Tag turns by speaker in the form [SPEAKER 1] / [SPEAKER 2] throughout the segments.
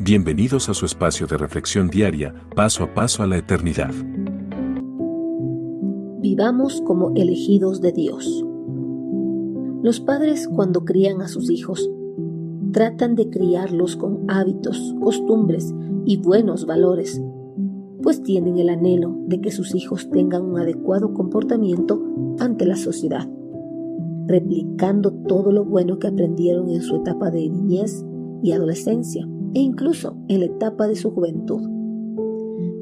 [SPEAKER 1] Bienvenidos a su espacio de reflexión diaria, paso a paso a la eternidad.
[SPEAKER 2] Vivamos como elegidos de Dios. Los padres cuando crían a sus hijos, tratan de criarlos con hábitos, costumbres y buenos valores, pues tienen el anhelo de que sus hijos tengan un adecuado comportamiento ante la sociedad, replicando todo lo bueno que aprendieron en su etapa de niñez y adolescencia e incluso en la etapa de su juventud.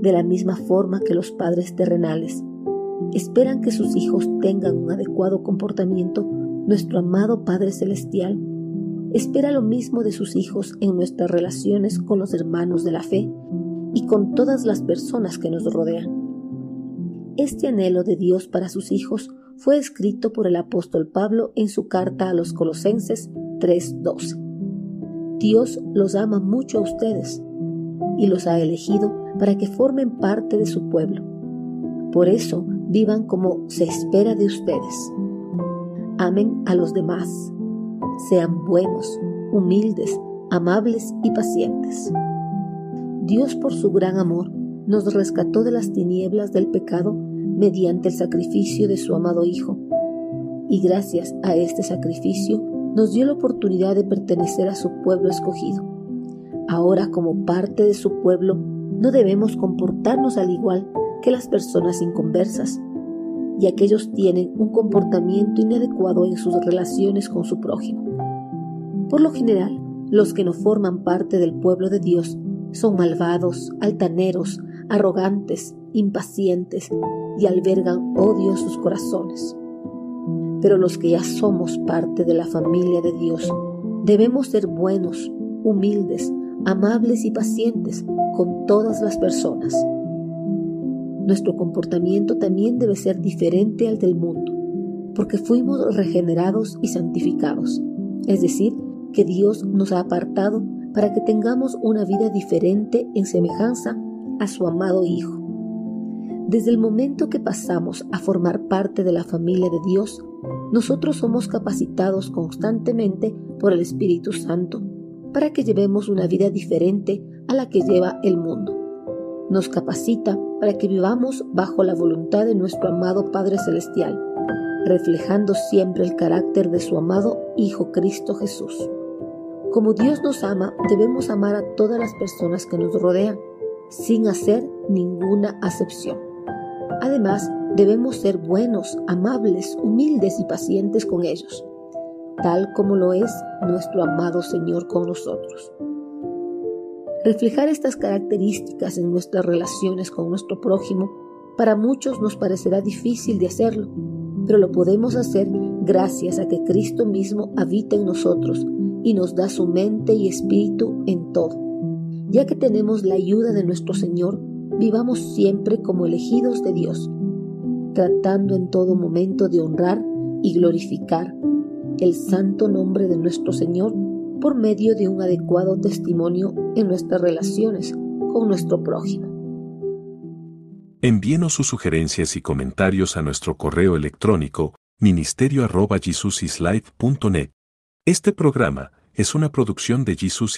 [SPEAKER 2] De la misma forma que los padres terrenales esperan que sus hijos tengan un adecuado comportamiento, nuestro amado Padre Celestial espera lo mismo de sus hijos en nuestras relaciones con los hermanos de la fe y con todas las personas que nos rodean. Este anhelo de Dios para sus hijos fue escrito por el apóstol Pablo en su carta a los Colosenses 3:12. Dios los ama mucho a ustedes y los ha elegido para que formen parte de su pueblo. Por eso vivan como se espera de ustedes. Amen a los demás. Sean buenos, humildes, amables y pacientes. Dios por su gran amor nos rescató de las tinieblas del pecado mediante el sacrificio de su amado Hijo. Y gracias a este sacrificio nos dio la oportunidad de pertenecer a su pueblo escogido. Ahora como parte de su pueblo, no debemos comportarnos al igual que las personas inconversas, ya que ellos tienen un comportamiento inadecuado en sus relaciones con su prójimo. Por lo general, los que no forman parte del pueblo de Dios son malvados, altaneros, arrogantes, impacientes y albergan odio en sus corazones. Pero los que ya somos parte de la familia de Dios, debemos ser buenos, humildes, amables y pacientes con todas las personas. Nuestro comportamiento también debe ser diferente al del mundo, porque fuimos regenerados y santificados, es decir, que Dios nos ha apartado para que tengamos una vida diferente en semejanza a su amado Hijo. Desde el momento que pasamos a formar parte de la familia de Dios, nosotros somos capacitados constantemente por el Espíritu Santo para que llevemos una vida diferente a la que lleva el mundo. Nos capacita para que vivamos bajo la voluntad de nuestro amado Padre Celestial, reflejando siempre el carácter de su amado Hijo Cristo Jesús. Como Dios nos ama, debemos amar a todas las personas que nos rodean, sin hacer ninguna acepción. Además, debemos ser buenos, amables, humildes y pacientes con ellos, tal como lo es nuestro amado Señor con nosotros. Reflejar estas características en nuestras relaciones con nuestro prójimo para muchos nos parecerá difícil de hacerlo, pero lo podemos hacer gracias a que Cristo mismo habita en nosotros y nos da su mente y espíritu en todo. Ya que tenemos la ayuda de nuestro Señor, vivamos siempre como elegidos de Dios, tratando en todo momento de honrar y glorificar el santo nombre de nuestro Señor por medio de un adecuado testimonio en nuestras relaciones con nuestro prójimo.
[SPEAKER 1] Envíenos sus sugerencias y comentarios a nuestro correo electrónico ministerio.jesusislife.net. Este programa es una producción de Jesus